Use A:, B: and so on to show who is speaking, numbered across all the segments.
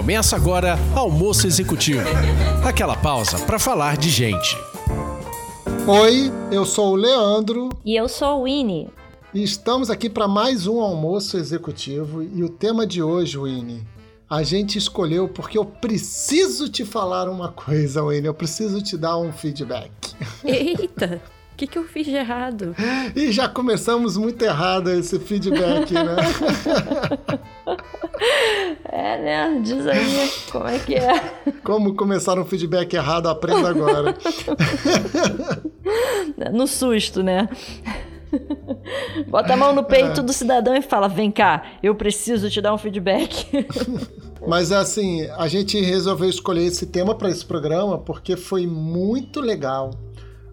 A: Começa agora Almoço Executivo aquela pausa para falar de gente.
B: Oi, eu sou o Leandro.
C: E eu sou o Winnie.
B: E estamos aqui para mais um almoço executivo. E o tema de hoje, Winnie, a gente escolheu porque eu preciso te falar uma coisa, Winnie. Eu preciso te dar um feedback.
C: Eita! O que, que eu fiz de errado?
B: E já começamos muito errado esse feedback, né?
C: É, né? Diz aí como é que é.
B: Como começar um feedback errado, aprenda agora.
C: No susto, né? Bota a mão no peito é. do cidadão e fala: vem cá, eu preciso te dar um feedback.
B: Mas assim, a gente resolveu escolher esse tema para esse programa porque foi muito legal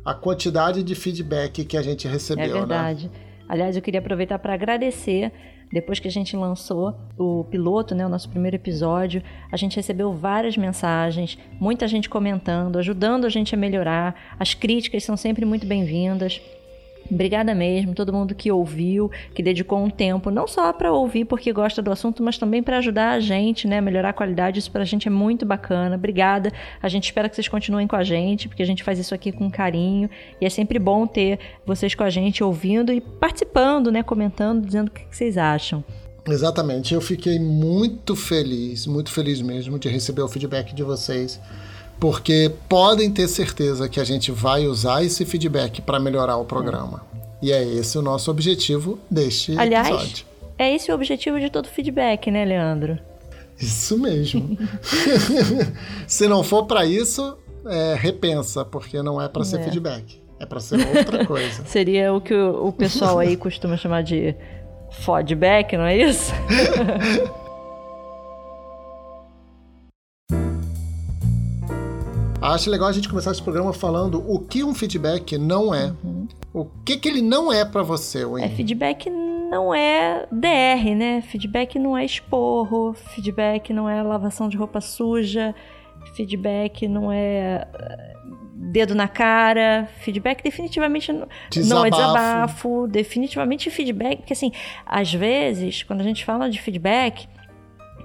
B: a quantidade de feedback que a gente recebeu. É
C: verdade.
B: Né?
C: Aliás, eu queria aproveitar para agradecer. Depois que a gente lançou o piloto, né, o nosso primeiro episódio, a gente recebeu várias mensagens, muita gente comentando, ajudando a gente a melhorar. As críticas são sempre muito bem-vindas. Obrigada mesmo, todo mundo que ouviu, que dedicou um tempo, não só para ouvir porque gosta do assunto, mas também para ajudar a gente, né, melhorar a qualidade. Isso para a gente é muito bacana. Obrigada. A gente espera que vocês continuem com a gente, porque a gente faz isso aqui com carinho e é sempre bom ter vocês com a gente ouvindo e participando, né, comentando, dizendo o que vocês acham.
B: Exatamente. Eu fiquei muito feliz, muito feliz mesmo de receber o feedback de vocês porque podem ter certeza que a gente vai usar esse feedback para melhorar o programa. E é esse o nosso objetivo deste
C: Aliás,
B: episódio.
C: É esse o objetivo de todo feedback, né, Leandro?
B: Isso mesmo. Se não for para isso, é, repensa, porque não é para ser é. feedback. É para ser outra coisa.
C: Seria o que o, o pessoal aí costuma chamar de feedback, não é isso?
B: Acho legal a gente começar esse programa falando o que um feedback não é. Uhum. O que, que ele não é para você, Wayne?
C: É, feedback não é DR, né? Feedback não é esporro, feedback não é lavação de roupa suja, feedback não é eh, dedo na cara, feedback definitivamente desabafo. não é desabafo, definitivamente feedback, porque assim, às vezes, quando a gente fala de feedback,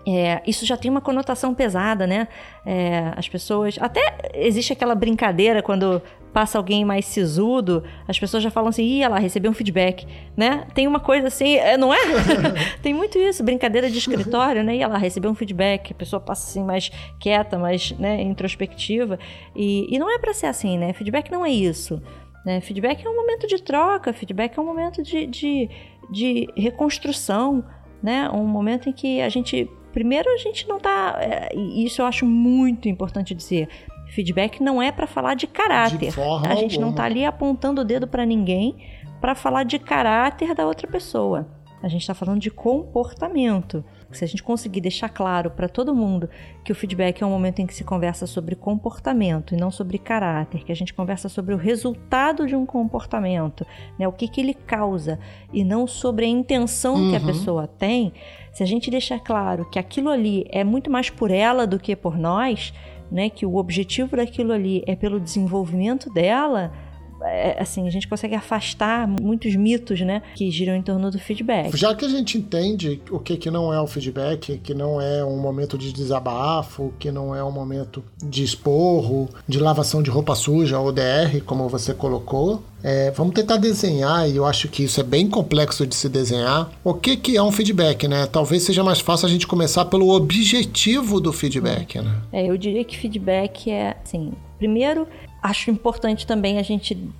C: é, isso já tem uma conotação pesada, né? É, as pessoas. Até existe aquela brincadeira quando passa alguém mais sisudo, as pessoas já falam assim, ih, lá, recebeu um feedback, né? Tem uma coisa assim, é, não é? tem muito isso, brincadeira de escritório, né? Ia lá, recebeu um feedback, a pessoa passa assim mais quieta, mais né, introspectiva. E, e não é para ser assim, né? Feedback não é isso. Né? Feedback é um momento de troca, feedback é um momento de, de, de reconstrução, né? Um momento em que a gente Primeiro, a gente não tá. É, isso eu acho muito importante dizer. Feedback não é para falar de caráter. De a gente alguma. não tá ali apontando o dedo para ninguém para falar de caráter da outra pessoa. A gente está falando de comportamento. Se a gente conseguir deixar claro para todo mundo que o feedback é um momento em que se conversa sobre comportamento e não sobre caráter, que a gente conversa sobre o resultado de um comportamento, né, o que, que ele causa, e não sobre a intenção uhum. que a uhum. pessoa tem, se a gente deixar claro que aquilo ali é muito mais por ela do que por nós, né, que o objetivo daquilo ali é pelo desenvolvimento dela, assim, a gente consegue afastar muitos mitos, né, que giram em torno do feedback.
B: Já que a gente entende o que, que não é o feedback, que não é um momento de desabafo, que não é um momento de esporro, de lavação de roupa suja, ou DR, como você colocou, é, vamos tentar desenhar, e eu acho que isso é bem complexo de se desenhar. O que, que é um feedback, né? Talvez seja mais fácil a gente começar pelo objetivo do feedback, né?
C: É, eu diria que feedback é, assim, primeiro acho importante também a gente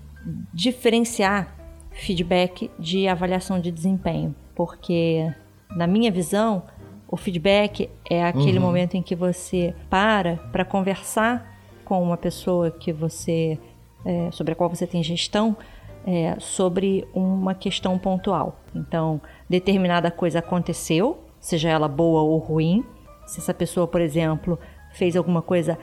C: diferenciar feedback de avaliação de desempenho, porque na minha visão, o feedback é aquele uhum. momento em que você para para conversar com uma pessoa que você é, sobre a qual você tem gestão é, sobre uma questão pontual. Então, determinada coisa aconteceu, seja ela boa ou ruim. Se essa pessoa, por exemplo, fez alguma coisa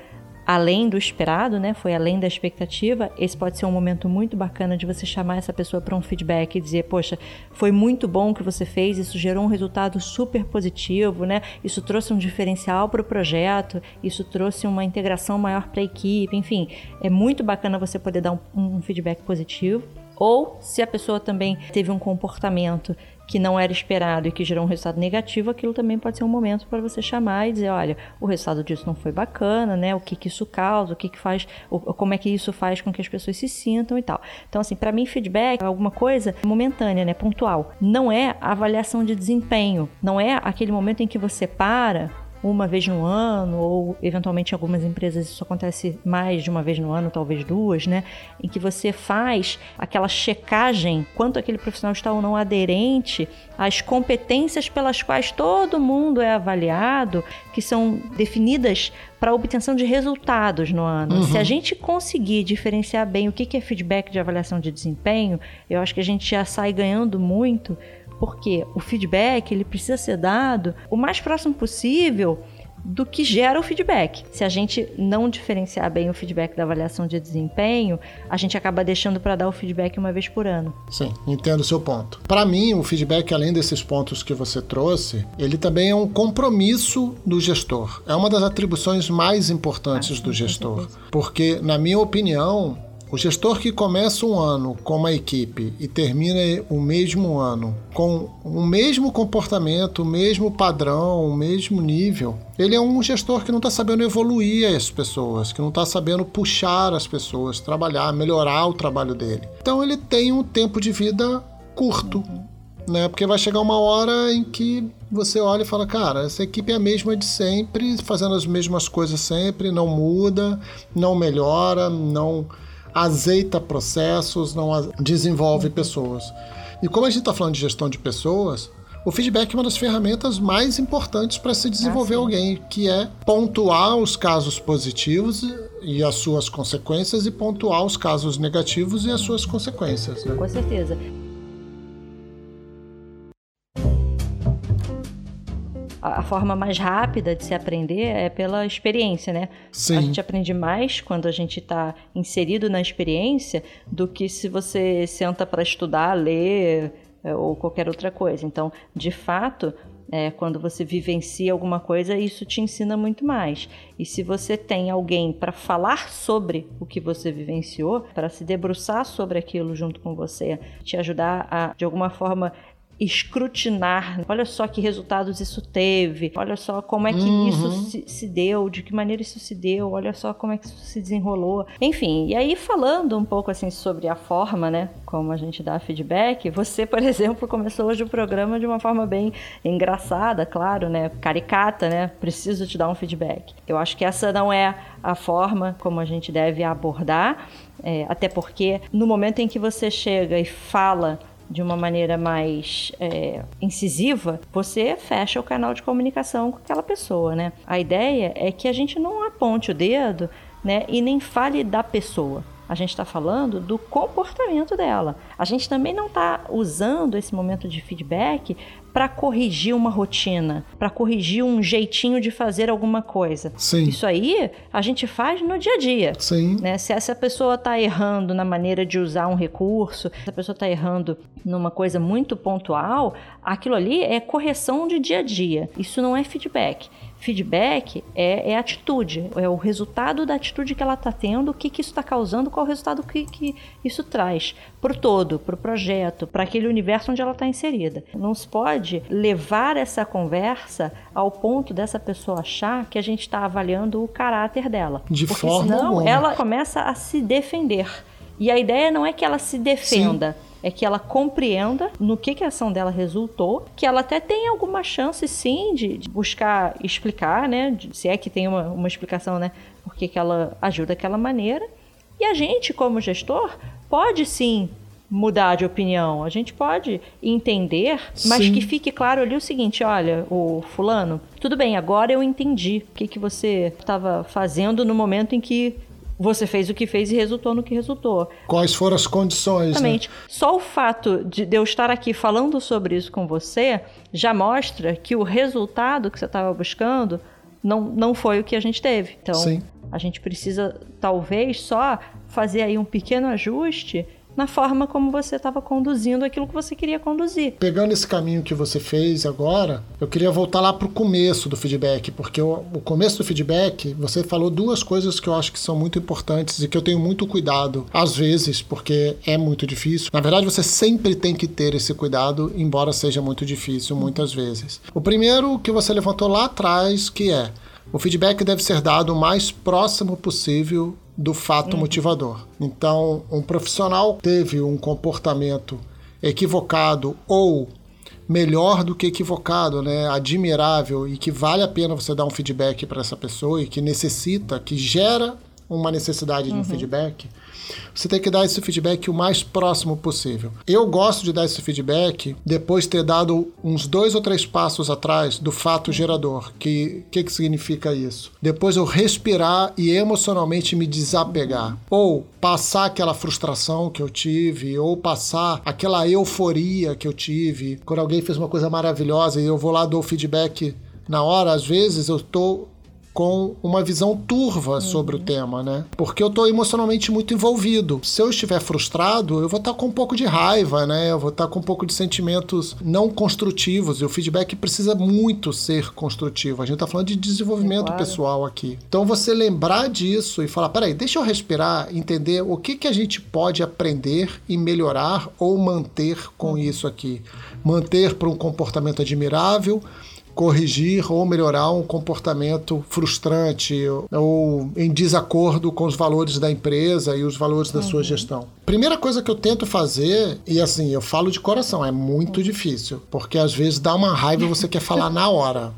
C: além do esperado, né? Foi além da expectativa. Esse pode ser um momento muito bacana de você chamar essa pessoa para um feedback e dizer, poxa, foi muito bom o que você fez, isso gerou um resultado super positivo, né? Isso trouxe um diferencial para o projeto, isso trouxe uma integração maior para a equipe, enfim, é muito bacana você poder dar um, um feedback positivo. Ou se a pessoa também teve um comportamento que não era esperado e que gerou um resultado negativo, aquilo também pode ser um momento para você chamar e dizer, olha, o resultado disso não foi bacana, né? O que que isso causa, o que que faz, como é que isso faz com que as pessoas se sintam e tal. Então, assim, para mim, feedback é alguma coisa momentânea, né? Pontual. Não é avaliação de desempenho. Não é aquele momento em que você para uma vez no ano, ou eventualmente em algumas empresas isso acontece mais de uma vez no ano, talvez duas, né? Em que você faz aquela checagem quanto aquele profissional está ou não aderente às competências pelas quais todo mundo é avaliado, que são definidas para obtenção de resultados no ano. Uhum. Se a gente conseguir diferenciar bem o que é feedback de avaliação de desempenho, eu acho que a gente já sai ganhando muito porque o feedback ele precisa ser dado o mais próximo possível do que gera o feedback. Se a gente não diferenciar bem o feedback da avaliação de desempenho, a gente acaba deixando para dar o feedback uma vez por ano.
B: Sim, entendo o seu ponto. Para mim, o feedback, além desses pontos que você trouxe, ele também é um compromisso do gestor. É uma das atribuições mais importantes ah, do gestor. Porque, na minha opinião, o gestor que começa um ano com uma equipe e termina o mesmo ano com o mesmo comportamento, o mesmo padrão, o mesmo nível, ele é um gestor que não está sabendo evoluir as pessoas, que não está sabendo puxar as pessoas, trabalhar, melhorar o trabalho dele. Então ele tem um tempo de vida curto. Né? Porque vai chegar uma hora em que você olha e fala, cara, essa equipe é a mesma de sempre, fazendo as mesmas coisas sempre, não muda, não melhora, não azeita processos, não desenvolve pessoas. E como a gente está falando de gestão de pessoas, o feedback é uma das ferramentas mais importantes para se desenvolver ah, alguém, que é pontuar os casos positivos e as suas consequências e pontuar os casos negativos e as suas consequências. Né?
C: Com certeza. Forma mais rápida de se aprender é pela experiência, né? Sim. A gente aprende mais quando a gente está inserido na experiência do que se você senta para estudar, ler é, ou qualquer outra coisa. Então, de fato, é, quando você vivencia alguma coisa, isso te ensina muito mais. E se você tem alguém para falar sobre o que você vivenciou, para se debruçar sobre aquilo junto com você, te ajudar a, de alguma forma, escrutinar. Olha só que resultados isso teve, olha só como é que uhum. isso se, se, deu, de que maneira isso se deu, olha só como é que isso se desenrolou. Enfim, e aí falando um pouco assim sobre a forma, né, como a gente dá feedback, você, por exemplo, começou hoje o programa de uma forma bem engraçada, claro, né, caricata, né, preciso te dar um feedback. Eu acho que essa não é a forma como a gente deve abordar, é, até porque no momento em que você chega e fala de uma maneira mais é, incisiva, você fecha o canal de comunicação com aquela pessoa, né? A ideia é que a gente não aponte o dedo, né, e nem fale da pessoa. A gente está falando do comportamento dela. A gente também não está usando esse momento de feedback para corrigir uma rotina, para corrigir um jeitinho de fazer alguma coisa.
B: Sim.
C: Isso aí a gente faz no dia a dia.
B: Sim.
C: Né? Se essa pessoa está errando na maneira de usar um recurso, se a pessoa está errando numa coisa muito pontual, aquilo ali é correção de dia a dia. Isso não é feedback. Feedback é, é atitude, é o resultado da atitude que ela está tendo, o que, que isso está causando, qual o resultado que, que isso traz para o todo, para o projeto, para aquele universo onde ela está inserida. Não se pode levar essa conversa ao ponto dessa pessoa achar que a gente está avaliando o caráter dela.
B: De
C: porque
B: forma
C: senão
B: alguma.
C: ela começa a se defender. E a ideia não é que ela se defenda. Sim é que ela compreenda no que, que a ação dela resultou, que ela até tem alguma chance sim de, de buscar explicar, né? De, se é que tem uma, uma explicação, né? Por que, que ela agiu daquela maneira. E a gente, como gestor, pode sim mudar de opinião. A gente pode entender, mas Sim. que fique claro ali o seguinte: olha, o fulano, tudo bem, agora eu entendi o que, que você estava fazendo no momento em que você fez o que fez e resultou no que resultou.
B: Quais foram as condições? Né?
C: Exatamente.
B: Né?
C: Só o fato de eu estar aqui falando sobre isso com você já mostra que o resultado que você estava buscando não, não foi o que a gente teve. Então,
B: Sim.
C: a gente precisa talvez só fazer aí um pequeno ajuste na forma como você estava conduzindo aquilo que você queria conduzir.
B: Pegando esse caminho que você fez agora, eu queria voltar lá para o começo do feedback, porque o, o, começo do feedback, você falou duas coisas que eu acho que são muito importantes e que eu tenho muito cuidado, às vezes, porque é muito difícil. Na verdade, você sempre tem que ter esse cuidado, embora seja muito difícil muitas vezes. O primeiro que você levantou lá atrás, que é o feedback deve ser dado o mais próximo possível do fato uhum. motivador. Então, um profissional teve um comportamento equivocado ou melhor do que equivocado, né? admirável e que vale a pena você dar um feedback para essa pessoa e que necessita, que gera uma necessidade de um uhum. feedback, você tem que dar esse feedback o mais próximo possível. Eu gosto de dar esse feedback depois de ter dado uns dois ou três passos atrás do fato gerador. Que que, que significa isso? Depois eu respirar e emocionalmente me desapegar. Ou passar aquela frustração que eu tive, ou passar aquela euforia que eu tive. Quando alguém fez uma coisa maravilhosa e eu vou lá dou feedback na hora, às vezes eu tô com uma visão turva uhum. sobre o tema, né? Porque eu estou emocionalmente muito envolvido. Se eu estiver frustrado, eu vou estar tá com um pouco de raiva, né? Eu vou estar tá com um pouco de sentimentos não construtivos. E o feedback precisa muito ser construtivo. A gente está falando de desenvolvimento claro. pessoal aqui. Então você lembrar disso e falar: peraí, deixa eu respirar, entender o que, que a gente pode aprender e melhorar ou manter com uhum. isso aqui. Manter para um comportamento admirável corrigir ou melhorar um comportamento frustrante ou em desacordo com os valores da empresa e os valores da uhum. sua gestão. Primeira coisa que eu tento fazer, e assim, eu falo de coração, é muito difícil, porque às vezes dá uma raiva e você quer falar na hora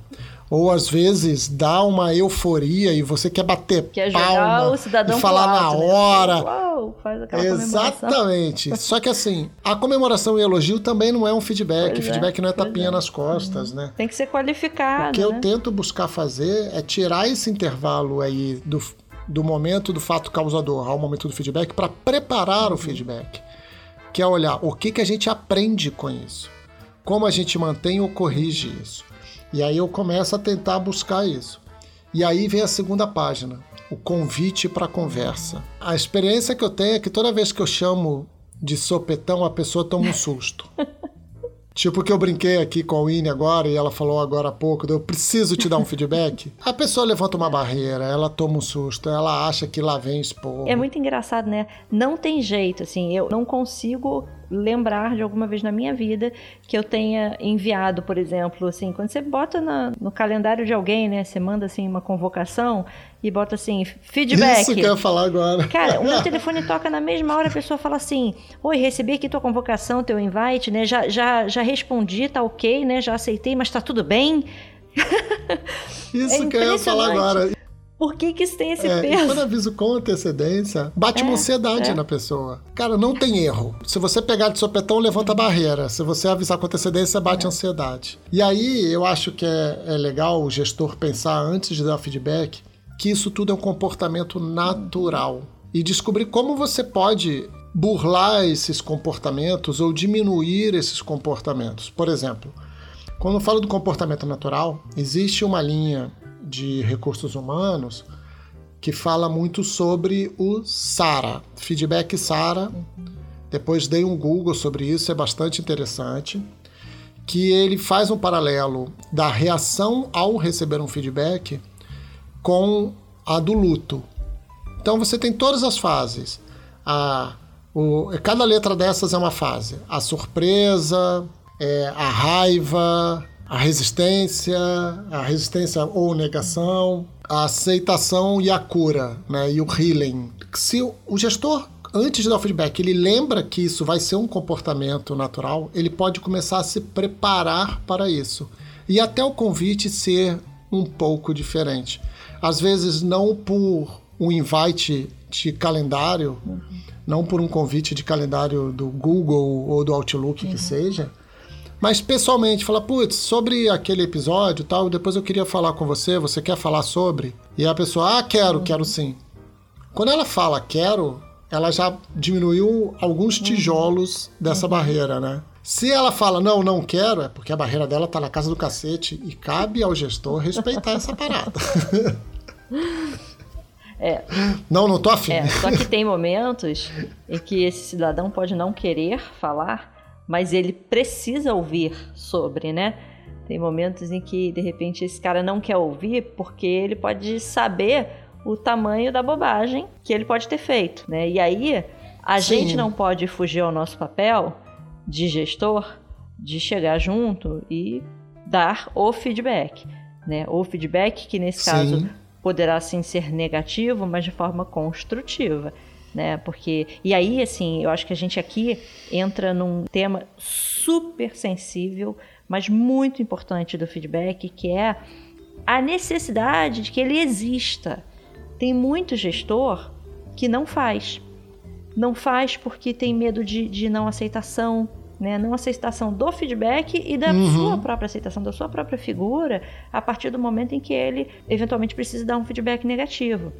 B: ou às vezes dá uma euforia e você quer bater quer palma e falar alto, na né? hora. Né? Uau, faz aquela Exatamente. Só que assim, a comemoração e elogio também não é um feedback. Pois feedback é, não é tapinha é. nas costas, uhum. né?
C: Tem que ser qualificado.
B: O que
C: né?
B: eu tento buscar fazer é tirar esse intervalo aí do, do momento do fato causador ao momento do feedback para preparar uhum. o feedback. Que é olhar o que, que a gente aprende com isso. Como a gente mantém ou corrige isso. E aí eu começo a tentar buscar isso. E aí vem a segunda página, o convite para conversa. A experiência que eu tenho é que toda vez que eu chamo de sopetão, a pessoa toma um susto. Tipo que eu brinquei aqui com a Winnie agora e ela falou agora há pouco, eu preciso te dar um feedback. A pessoa levanta uma barreira, ela toma um susto, ela acha que lá vem expor.
C: É muito engraçado, né? Não tem jeito, assim, eu não consigo lembrar de alguma vez na minha vida que eu tenha enviado, por exemplo, assim, quando você bota na, no calendário de alguém, né? Você manda assim uma convocação e bota assim, feedback.
B: Isso que eu ia falar agora.
C: Cara, o meu telefone toca na mesma hora, a pessoa fala assim: Oi, recebi aqui tua convocação, teu invite, né? Já, já, já respondi, tá ok, né? Já aceitei, mas tá tudo bem.
B: Isso é que eu ia falar agora.
C: Por que, que isso tem esse
B: é,
C: peso?
B: Quando aviso com antecedência, bate é, uma ansiedade é. na pessoa. Cara, não tem erro. Se você pegar de sopetão, levanta a barreira. Se você avisar com antecedência, bate é. ansiedade. E aí, eu acho que é, é legal o gestor pensar antes de dar feedback que isso tudo é um comportamento natural. E descobrir como você pode burlar esses comportamentos ou diminuir esses comportamentos. Por exemplo, quando eu falo do comportamento natural, existe uma linha de recursos humanos que fala muito sobre o SARA, feedback SARA. Depois dei um Google sobre isso, é bastante interessante. Que ele faz um paralelo da reação ao receber um feedback com a do luto. Então você tem todas as fases. A, o, cada letra dessas é uma fase. A surpresa, é, a raiva, a resistência, a resistência ou negação, a aceitação e a cura, né? E o healing. Se o gestor antes de dar o feedback, ele lembra que isso vai ser um comportamento natural, ele pode começar a se preparar para isso. E até o convite ser um pouco diferente. Às vezes, não por um invite de calendário, uhum. não por um convite de calendário do Google ou do Outlook uhum. que seja, mas pessoalmente, fala, putz, sobre aquele episódio tal, depois eu queria falar com você, você quer falar sobre? E a pessoa, ah, quero, uhum. quero sim. Quando ela fala quero, ela já diminuiu alguns uhum. tijolos dessa uhum. barreira, né? Se ela fala não, não quero, é porque a barreira dela tá na casa do cacete e cabe ao gestor respeitar essa parada.
C: É.
B: Não, não tô afim.
C: É, só que tem momentos em que esse cidadão pode não querer falar, mas ele precisa ouvir sobre, né? Tem momentos em que, de repente, esse cara não quer ouvir porque ele pode saber o tamanho da bobagem que ele pode ter feito, né? E aí a Sim. gente não pode fugir ao nosso papel de gestor de chegar junto e dar o feedback, né? O feedback que nesse sim. caso poderá sim ser negativo, mas de forma construtiva, né? Porque e aí assim, eu acho que a gente aqui entra num tema super sensível, mas muito importante do feedback, que é a necessidade de que ele exista. Tem muito gestor que não faz. Não faz porque tem medo de, de não aceitação, né? Não aceitação do feedback e da uhum. sua própria aceitação, da sua própria figura, a partir do momento em que ele eventualmente precisa dar um feedback negativo.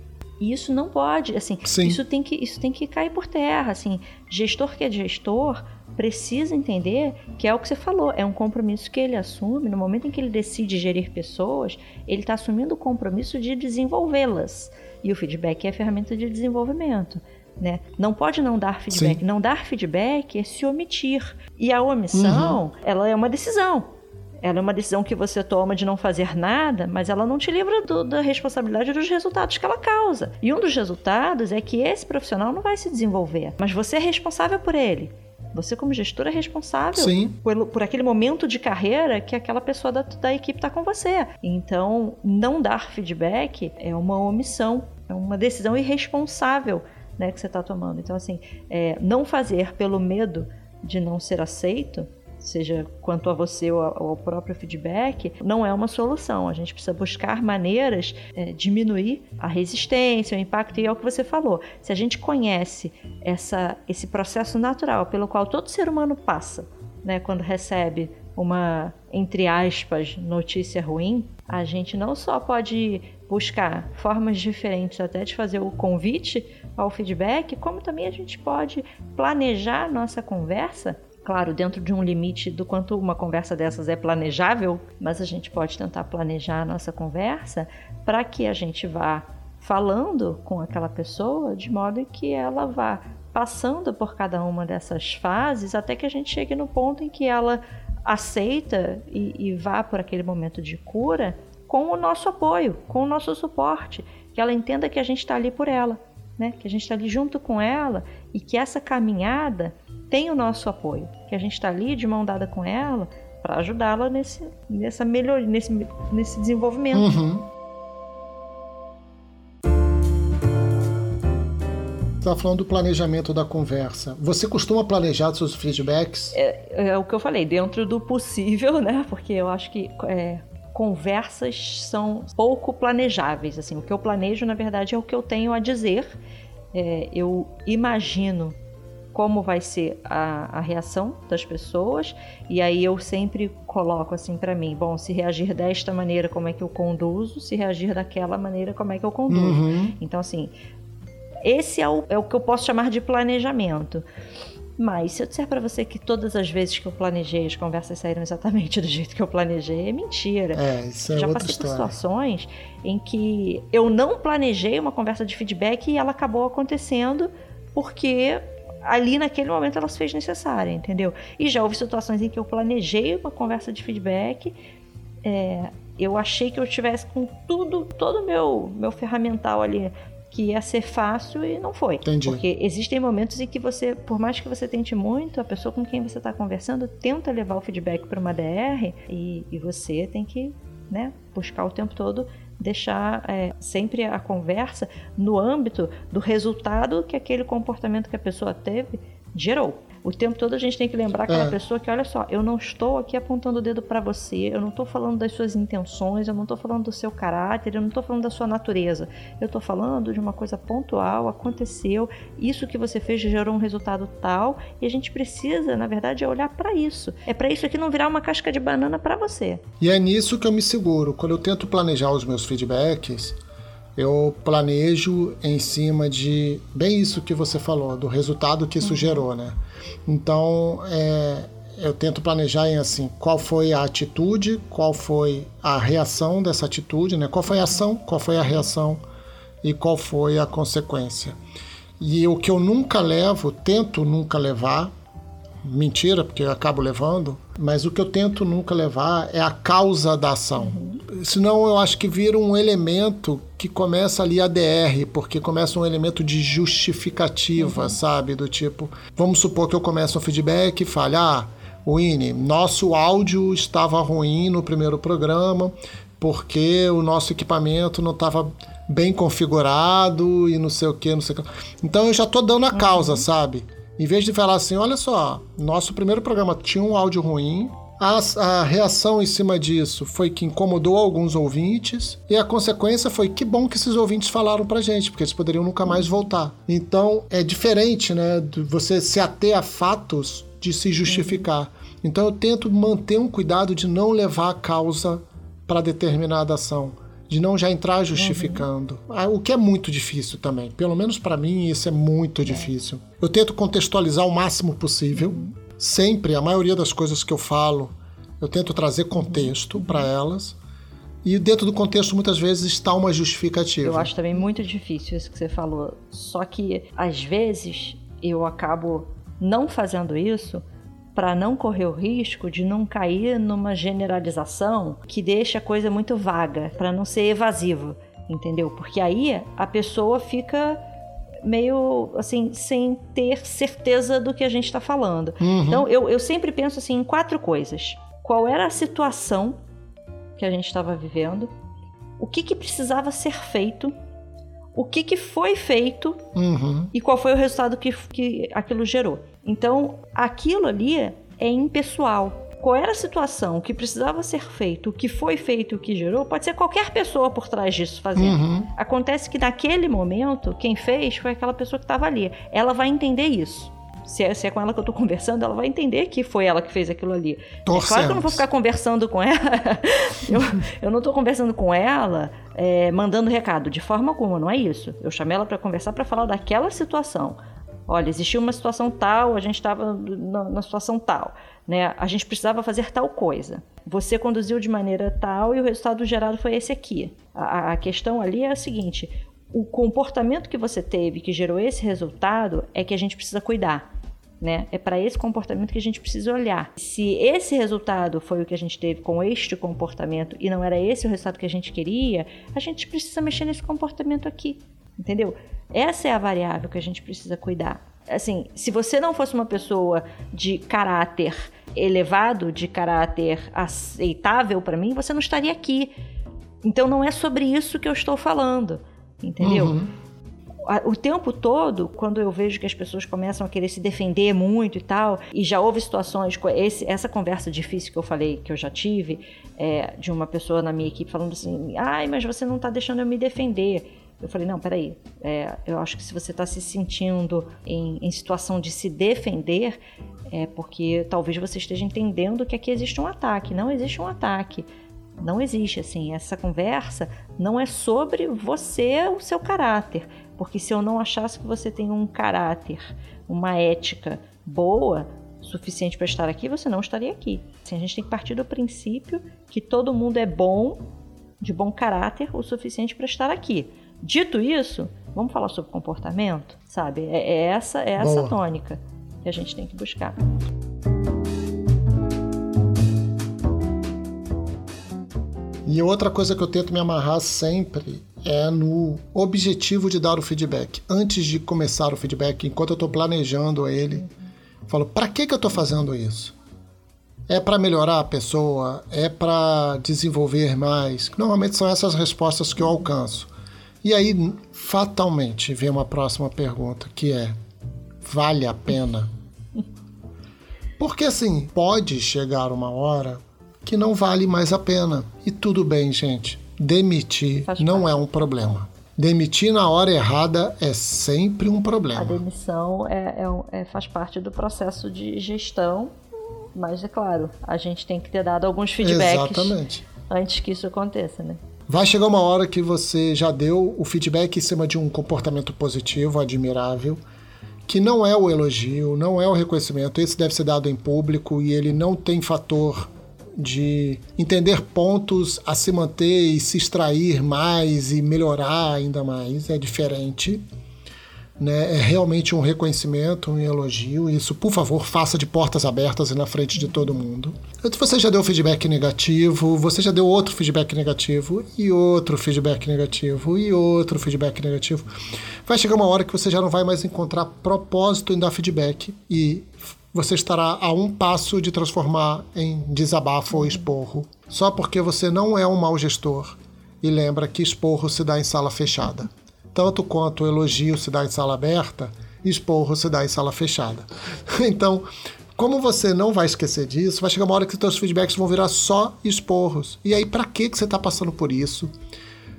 C: E isso não pode, assim, Sim. isso tem que isso tem que cair por terra, assim. Gestor que é gestor precisa entender que é o que você falou, é um compromisso que ele assume no momento em que ele decide gerir pessoas, ele está assumindo o compromisso de desenvolvê-las. E o feedback é a ferramenta de desenvolvimento. Né? Não pode não dar feedback. Sim. Não dar feedback é se omitir. E a omissão, uhum. ela é uma decisão. Ela é uma decisão que você toma de não fazer nada, mas ela não te livra do, da responsabilidade dos resultados que ela causa. E um dos resultados é que esse profissional não vai se desenvolver, mas você é responsável por ele. Você, como gestor, é responsável por, por, aquele momento de carreira que aquela pessoa da, da equipe está com você. Então, não dar feedback é uma omissão, é uma decisão irresponsável né, que você está tomando. Então, assim, é, não fazer pelo medo de não ser aceito, seja quanto a você ou ao próprio feedback, não é uma solução. A gente precisa buscar maneiras é, diminuir a resistência, o impacto, e é o que você falou. Se a gente conhece essa, esse processo natural pelo qual todo ser humano passa, né, quando recebe uma, entre aspas, notícia ruim, a gente não só pode buscar formas diferentes até de fazer o convite ao feedback, como também a gente pode planejar nossa conversa claro, dentro de um limite do quanto uma conversa dessas é planejável, mas a gente pode tentar planejar a nossa conversa para que a gente vá falando com aquela pessoa de modo que ela vá passando por cada uma dessas fases até que a gente chegue no ponto em que ela aceita e, e vá por aquele momento de cura com o nosso apoio, com o nosso suporte, que ela entenda que a gente está ali por ela, né? que a gente está ali junto com ela e que essa caminhada tem o nosso apoio, que a gente está ali de mão dada com ela para ajudá-la nesse, nessa melhoria, nesse, nesse desenvolvimento. Uhum.
B: estava falando do planejamento da conversa. Você costuma planejar seus feedbacks?
C: É, é, o que eu falei, dentro do possível, né? Porque eu acho que é, conversas são pouco planejáveis. Assim, o que eu planejo, na verdade, é o que eu tenho a dizer. É, eu imagino como vai ser a, a, reação das pessoas e aí eu sempre coloco assim para mim bom se reagir desta maneira como é que eu conduzo se reagir daquela maneira como é que eu conduzo uhum. então assim esse é o, é o que eu posso chamar de planejamento. Mas se eu disser para você que todas as vezes que eu planejei as conversas saíram exatamente do jeito que eu planejei, é mentira.
B: É, isso é
C: Já
B: passei
C: história. por situações em que eu não planejei uma conversa de feedback e ela acabou acontecendo porque ali naquele momento ela se fez necessária, entendeu? E já houve situações em que eu planejei uma conversa de feedback, é, eu achei que eu tivesse com tudo, todo o meu, meu ferramental ali que ia ser fácil e não foi.
B: Entendi.
C: Porque existem momentos em que você, por mais que você tente muito, a pessoa com quem você está conversando tenta levar o feedback para uma DR e, e, você tem que né, buscar o tempo todo deixar é, sempre a conversa no âmbito do resultado que aquele comportamento que a pessoa teve gerou. O tempo todo a gente tem que lembrar aquela é. pessoa que, olha só, eu não estou aqui apontando o dedo para você, eu não estou falando das suas intenções, eu não estou falando do seu caráter, eu não estou falando da sua natureza. Eu estou falando de uma coisa pontual, aconteceu, isso que você fez gerou um resultado tal, e a gente precisa, na verdade, olhar para isso. É para isso aqui não virar uma casca de banana para você.
B: E é nisso que eu me seguro. Quando eu tento planejar os meus feedbacks, eu planejo em cima de bem isso que você falou, do resultado que isso uhum. gerou, né? Então, é, eu tento planejar em assim, qual foi a atitude, qual foi a reação dessa atitude, né? Qual foi a ação, qual foi a reação e qual foi a consequência. E o que eu nunca levo, tento nunca levar, mentira, porque eu acabo levando, mas o que eu tento nunca levar é a causa da ação. Uhum. Senão eu acho que vira um elemento que começa ali a DR, porque começa um elemento de justificativa, uhum. sabe? Do tipo, vamos supor que eu começo um feedback e fale, ah, Winnie, nosso áudio estava ruim no primeiro programa porque o nosso equipamento não estava bem configurado e não sei o que, não sei o que. Então eu já tô dando a causa, uhum. sabe? Em vez de falar assim, olha só, nosso primeiro programa tinha um áudio ruim, a, a, reação em cima disso foi que incomodou alguns ouvintes, e a consequência foi que bom que esses ouvintes falaram pra gente, porque eles poderiam nunca mais voltar. Então é diferente, né? Você se ater a fatos de se justificar. Então eu tento manter um cuidado de não levar a causa para determinada ação de não já entrar justificando. Uhum. O que é muito difícil também. Pelo menos para mim, isso é muito é. difícil. Eu tento contextualizar o máximo possível. Uhum. Sempre, a maioria das coisas que eu falo, eu tento trazer contexto uhum. para elas. E dentro do contexto, muitas vezes, está uma justificativa.
C: Eu acho também muito difícil isso que você falou. Só que, às vezes, eu acabo não fazendo isso para não correr o risco de não cair numa generalização que deixa a coisa muito vaga, para não ser evasivo, entendeu? Porque aí a pessoa fica meio assim, sem ter certeza do que a gente está falando. Uhum. Então eu, eu sempre penso assim em quatro coisas: qual era a situação que a gente estava vivendo, o que, que precisava ser feito o que, que foi feito uhum. e qual foi o resultado que, que aquilo gerou. Então, aquilo ali é impessoal. Qual era a situação, o que precisava ser feito, o que foi feito, o que gerou, pode ser qualquer pessoa por trás disso fazendo. Uhum. Acontece que naquele momento, quem fez foi aquela pessoa que estava ali. Ela vai entender isso se é, se é com ela que eu tô conversando, ela vai entender que foi ela que fez aquilo ali. É claro que eu não vou ficar conversando com ela. eu, eu não tô conversando com ela é, mandando recado, de forma alguma, não é isso. Eu chamei ela para conversar para falar daquela situação. Olha, existia uma situação tal, a gente estava na, na, situação tal, né? A gente precisava fazer tal coisa. Você conduziu de maneira tal e o resultado gerado foi esse aqui. A, a questão ali é a seguinte: o comportamento que você teve que gerou esse resultado é que a gente precisa cuidar. Né? É para esse comportamento que a gente precisa olhar. Se esse resultado foi o que a gente teve com este comportamento e não era esse o resultado que a gente queria, a gente precisa mexer nesse comportamento aqui, entendeu? Essa é a variável que a gente precisa cuidar. Assim, se você não fosse uma pessoa de caráter elevado, de caráter aceitável para mim, você não estaria aqui. Então não é sobre isso que eu estou falando entendeu? Uhum. O tempo todo, quando eu vejo que as pessoas começam a querer se defender muito e tal, e já houve situações, esse, essa conversa difícil que eu falei, que eu já tive, é, de uma pessoa na minha equipe falando assim: ai, mas você não está deixando eu me defender. Eu falei, não, peraí, é, eu acho que se você está se sentindo em, em, situação de se defender, é porque talvez você esteja entendendo que aqui existe um ataque. Não existe um ataque. Não existe assim. Essa conversa não é sobre você, o seu caráter. Porque se eu não achasse que você tem um caráter, uma ética boa, suficiente para estar aqui, você não estaria aqui. Assim, a gente tem que partir do princípio que todo mundo é bom, de bom caráter, o suficiente para estar aqui. Dito isso, vamos falar sobre comportamento, sabe? É, é essa, é essa tônica que a gente tem que buscar.
B: E outra coisa que eu tento me amarrar sempre é no objetivo de dar o feedback. Antes de começar o feedback, enquanto eu estou planejando ele, falo: para que, que eu estou fazendo isso? É para melhorar a pessoa? É para desenvolver mais? Normalmente são essas respostas que eu alcanço. E aí, fatalmente, vem uma próxima pergunta que é: vale a pena? Porque assim, pode chegar uma hora que não vale mais a pena. E tudo bem, gente. Demitir não é um problema. Demitir na hora errada é sempre um problema. A
C: demissão é, é, é, faz parte do processo de gestão, mas é claro, a gente tem que ter dado alguns feedbacks Exatamente. antes que isso aconteça, né?
B: Vai chegar uma hora que você já deu o feedback em cima de um comportamento positivo, admirável, que não é o elogio, não é o reconhecimento. Esse deve ser dado em público e ele não tem fator de entender pontos a se manter e se extrair mais e melhorar ainda mais, é diferente. Né? É realmente um reconhecimento, um elogio. Isso, por favor, faça de portas abertas e na frente de todo mundo. Você já deu feedback negativo, você já deu outro feedback negativo, e outro feedback negativo, e outro feedback negativo. Vai chegar uma hora que você já não vai mais encontrar propósito em dar feedback e você estará a um passo de transformar em desabafo ou esporro, só porque você não é um mau gestor. E lembra que esporro se dá em sala fechada tanto quanto elogio se dá em sala aberta, esporro se dá em sala fechada. Então, como você não vai esquecer disso, vai chegar uma hora que seus feedbacks vão virar só esporros. E aí, para que você está passando por isso?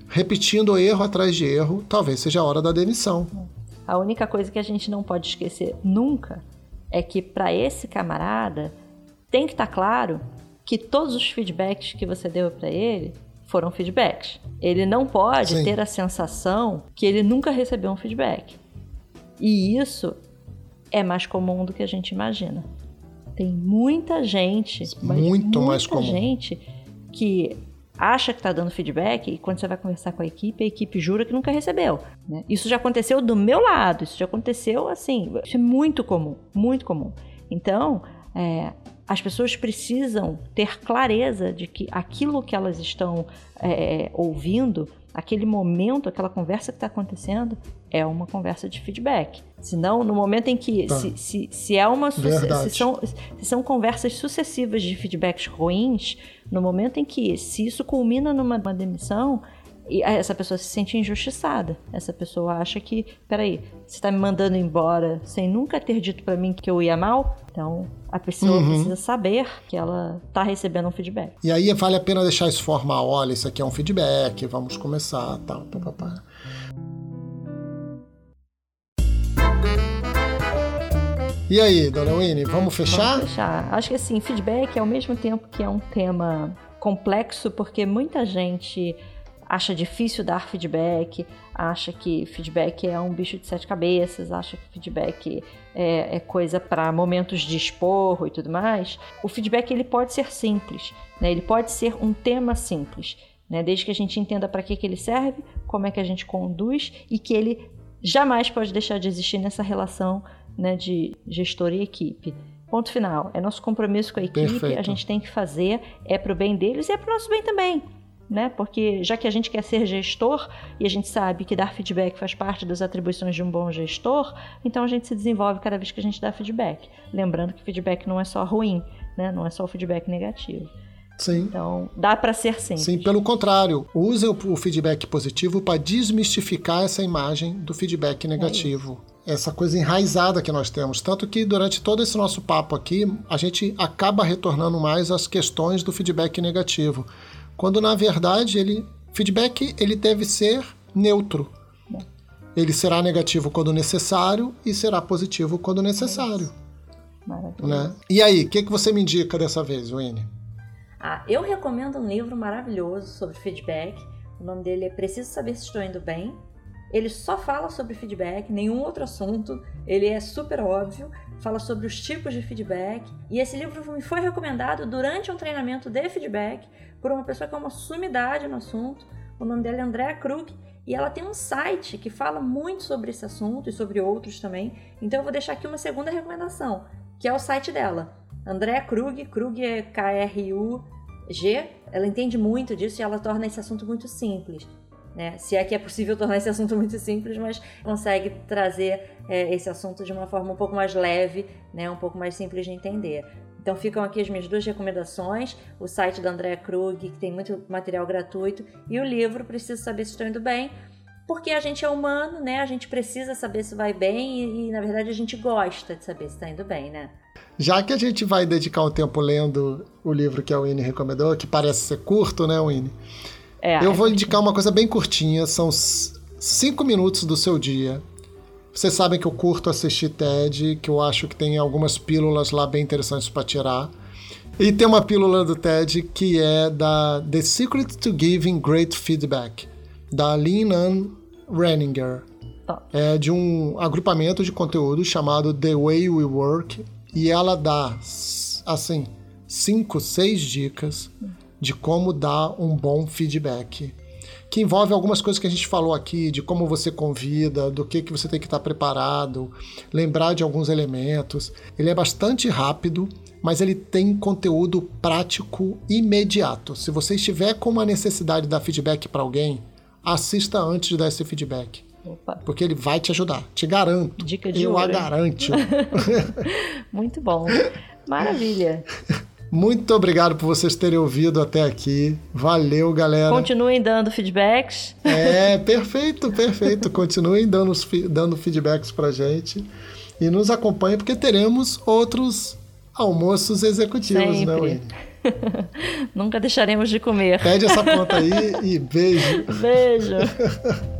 B: Repetindo erro atrás de erro, talvez seja a hora da demissão.
C: A única coisa que a gente não pode esquecer nunca é que para esse camarada tem que estar tá claro que todos os feedbacks que você deu para ele foram feedbacks. Ele não pode Sim. ter a sensação que ele nunca recebeu um feedback. E isso é mais comum do que a gente imagina. Tem muita gente,
B: muito
C: muita
B: mais comum.
C: gente que acha que está dando feedback e quando você vai conversar com a equipe, a equipe jura que nunca recebeu. Né? Isso já aconteceu do meu lado, isso já aconteceu assim, isso é muito comum, muito comum. Então, é, as pessoas precisam ter clareza de que aquilo que elas estão é, ouvindo, aquele momento, aquela conversa que está acontecendo, é uma conversa de feedback. Senão, no momento em que tá. se, se, se, é uma se são, se são conversas sucessivas de feedbacks ruins, no momento em que se isso culmina numa demissão, e essa pessoa se sente injustiçada. Essa pessoa acha que, peraí, você está me mandando embora sem nunca ter dito para mim que eu ia mal? Então, a pessoa uhum. precisa saber que ela está recebendo um feedback.
B: E aí vale a pena deixar isso formal. Olha, isso aqui é um feedback, vamos começar, tal, papapá. E aí, dona Winnie, vamos fechar?
C: Vamos fechar. Acho que assim, feedback ao mesmo tempo que é um tema complexo, porque muita gente acha difícil dar feedback, acha que feedback é um bicho de sete cabeças, acha que feedback é, é coisa para momentos de esporro e tudo mais, o feedback ele pode ser simples, né? ele pode ser um tema simples, né? desde que a gente entenda para que, que ele serve, como é que a gente conduz e que ele jamais pode deixar de existir nessa relação né, de gestor e equipe. Ponto final. É nosso compromisso com a equipe, Perfeito. a gente tem que fazer, é para o bem deles e é para o nosso bem também né? Porque já que a gente quer ser gestor e a gente sabe que dar feedback faz parte das atribuições de um bom gestor, então a gente se desenvolve cada vez que a gente dá feedback. Lembrando que feedback não é só ruim, né? Não é só o feedback negativo.
B: Sim.
C: Então, dá para ser sim.
B: Sim, pelo contrário, use o feedback positivo para desmistificar essa imagem do feedback negativo. É essa coisa enraizada que nós temos. Tanto que durante todo esse nosso papo aqui, a gente acaba retornando mais às questões do feedback negativo quando na verdade ele feedback ele deve ser neutro. Ele será negativo quando necessário e será positivo quando necessário. Né? E aí, o que, que você me indica dessa vez, Winnie?
C: Ah, eu recomendo um livro maravilhoso sobre feedback. O nome dele é Preciso Saber Se Estou Indo Bem. Ele só fala sobre feedback, nenhum outro assunto. Ele é super óbvio, fala sobre os tipos de feedback. E esse livro me foi recomendado durante um treinamento de feedback por uma pessoa que é uma sumidade no assunto. O nome dela é Andrea Krug e ela tem um site que fala muito sobre esse assunto e sobre outros também. Então eu vou deixar aqui uma segunda recomendação, que é o site dela. Andrea Krug, Krug é K-R-U-G. Ela entende muito disso e ela torna esse assunto muito simples. Né? Se é que é possível tornar esse assunto muito simples, mas consegue trazer é, esse assunto de uma forma um pouco mais leve, né? um pouco mais simples de entender. Então ficam aqui as minhas duas recomendações: o site da Andrea Krug, que tem muito material gratuito, e o livro Preciso Saber Se Estou Indo Bem, porque a gente é humano, né? A gente precisa saber se vai bem e, e na verdade, a gente gosta de saber se está indo bem, né?
B: Já que a gente vai dedicar um tempo lendo o livro que a Winnie recomendou, que parece ser curto, né, Winnie? É, eu vou indicar uma coisa bem curtinha, são cinco minutos do seu dia vocês sabem que eu curto assistir TED, que eu acho que tem algumas pílulas lá bem interessantes para tirar. E tem uma pílula do TED que é da The Secret to Giving Great Feedback, da Lynn Ann Renninger. É de um agrupamento de conteúdo chamado The Way We Work. E ela dá, assim, cinco, seis dicas de como dar um bom feedback. Que envolve algumas coisas que a gente falou aqui, de como você convida, do que, que você tem que estar preparado, lembrar de alguns elementos. Ele é bastante rápido, mas ele tem conteúdo prático imediato. Se você estiver com uma necessidade de dar feedback para alguém, assista antes de dar esse feedback. Opa. Porque ele vai te ajudar, te garanto.
C: Dica de
B: Eu
C: ouro,
B: a garanto.
C: Muito bom. Maravilha.
B: Muito obrigado por vocês terem ouvido até aqui. Valeu, galera.
C: Continuem dando feedbacks.
B: É, perfeito, perfeito. Continuem dando, dando feedbacks pra gente. E nos acompanhem, porque teremos outros almoços executivos, né,
C: Sempre.
B: Winnie?
C: Nunca deixaremos de comer.
B: Pede essa conta aí e beijo.
C: Beijo.